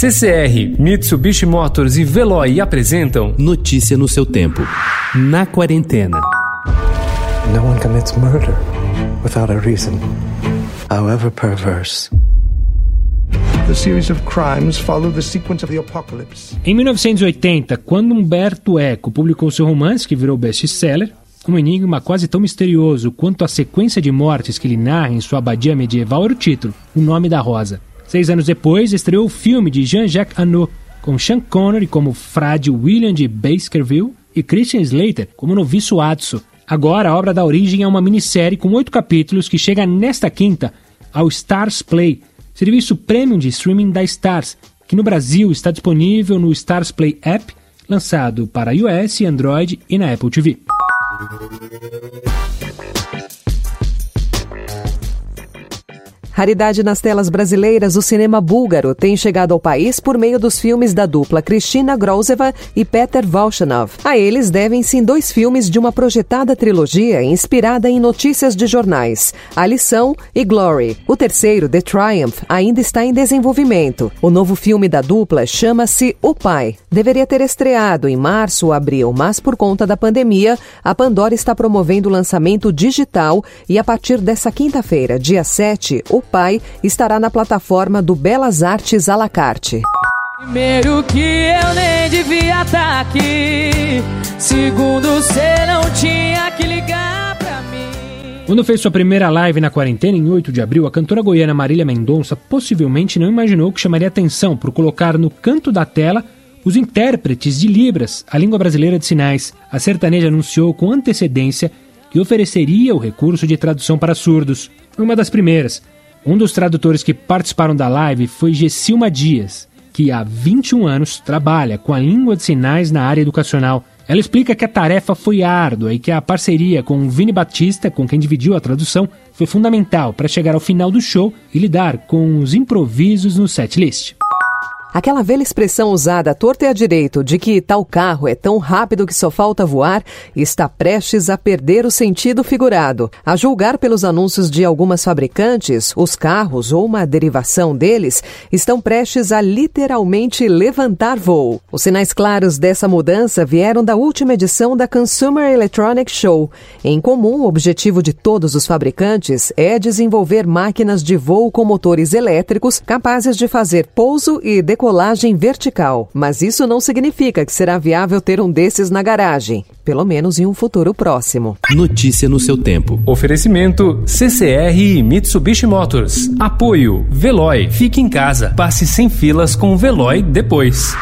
CCR, Mitsubishi Motors e Veloy apresentam Notícia no seu tempo. Na quarentena. No one commits murder without a reason, however perverse. The series of crimes follow the sequence of the apocalypse. Em 1980, quando Humberto Eco publicou seu romance, que virou best-seller, um enigma quase tão misterioso quanto a sequência de mortes que ele narra em sua abadia medieval era o título, O Nome da Rosa. Seis anos depois, estreou o filme de Jean-Jacques Annaud, com Sean Connery como frade William de Baskerville e Christian Slater como noviço Adso. Agora, a obra da origem é uma minissérie com oito capítulos que chega nesta quinta ao Stars Play, serviço premium de streaming da Stars, que no Brasil está disponível no Stars Play App, lançado para iOS, Android e na Apple TV. Raridade nas telas brasileiras, o cinema búlgaro tem chegado ao país por meio dos filmes da dupla Kristina Grozeva e Peter Volchanov. A eles devem-se dois filmes de uma projetada trilogia inspirada em notícias de jornais, A Lição e Glory. O terceiro, The Triumph, ainda está em desenvolvimento. O novo filme da dupla chama-se O Pai. Deveria ter estreado em março ou abril, mas por conta da pandemia, a Pandora está promovendo o lançamento digital e a partir dessa quinta-feira, dia 7, o Pai estará na plataforma do Belas Artes à la carte. Primeiro que eu nem devia estar tá aqui. Segundo, você não tinha que ligar pra mim. Quando fez sua primeira live na quarentena, em 8 de abril, a cantora goiana Marília Mendonça possivelmente não imaginou que chamaria atenção por colocar no canto da tela os intérpretes de Libras, a língua brasileira de sinais. A sertaneja anunciou com antecedência que ofereceria o recurso de tradução para surdos. Foi uma das primeiras. Um dos tradutores que participaram da live foi Gessilma Dias, que há 21 anos trabalha com a língua de sinais na área educacional. Ela explica que a tarefa foi árdua e que a parceria com o Vini Batista, com quem dividiu a tradução, foi fundamental para chegar ao final do show e lidar com os improvisos no setlist. Aquela velha expressão usada à torta e à direito de que tal carro é tão rápido que só falta voar está prestes a perder o sentido figurado. A julgar pelos anúncios de algumas fabricantes, os carros ou uma derivação deles estão prestes a literalmente levantar voo. Os sinais claros dessa mudança vieram da última edição da Consumer Electronics Show. Em comum, o objetivo de todos os fabricantes é desenvolver máquinas de voo com motores elétricos capazes de fazer pouso e decolagem vertical, mas isso não significa que será viável ter um desses na garagem, pelo menos em um futuro próximo. Notícia no seu tempo. Oferecimento CCR e Mitsubishi Motors. Apoio Veloy. Fique em casa. Passe sem filas com o Veloy depois.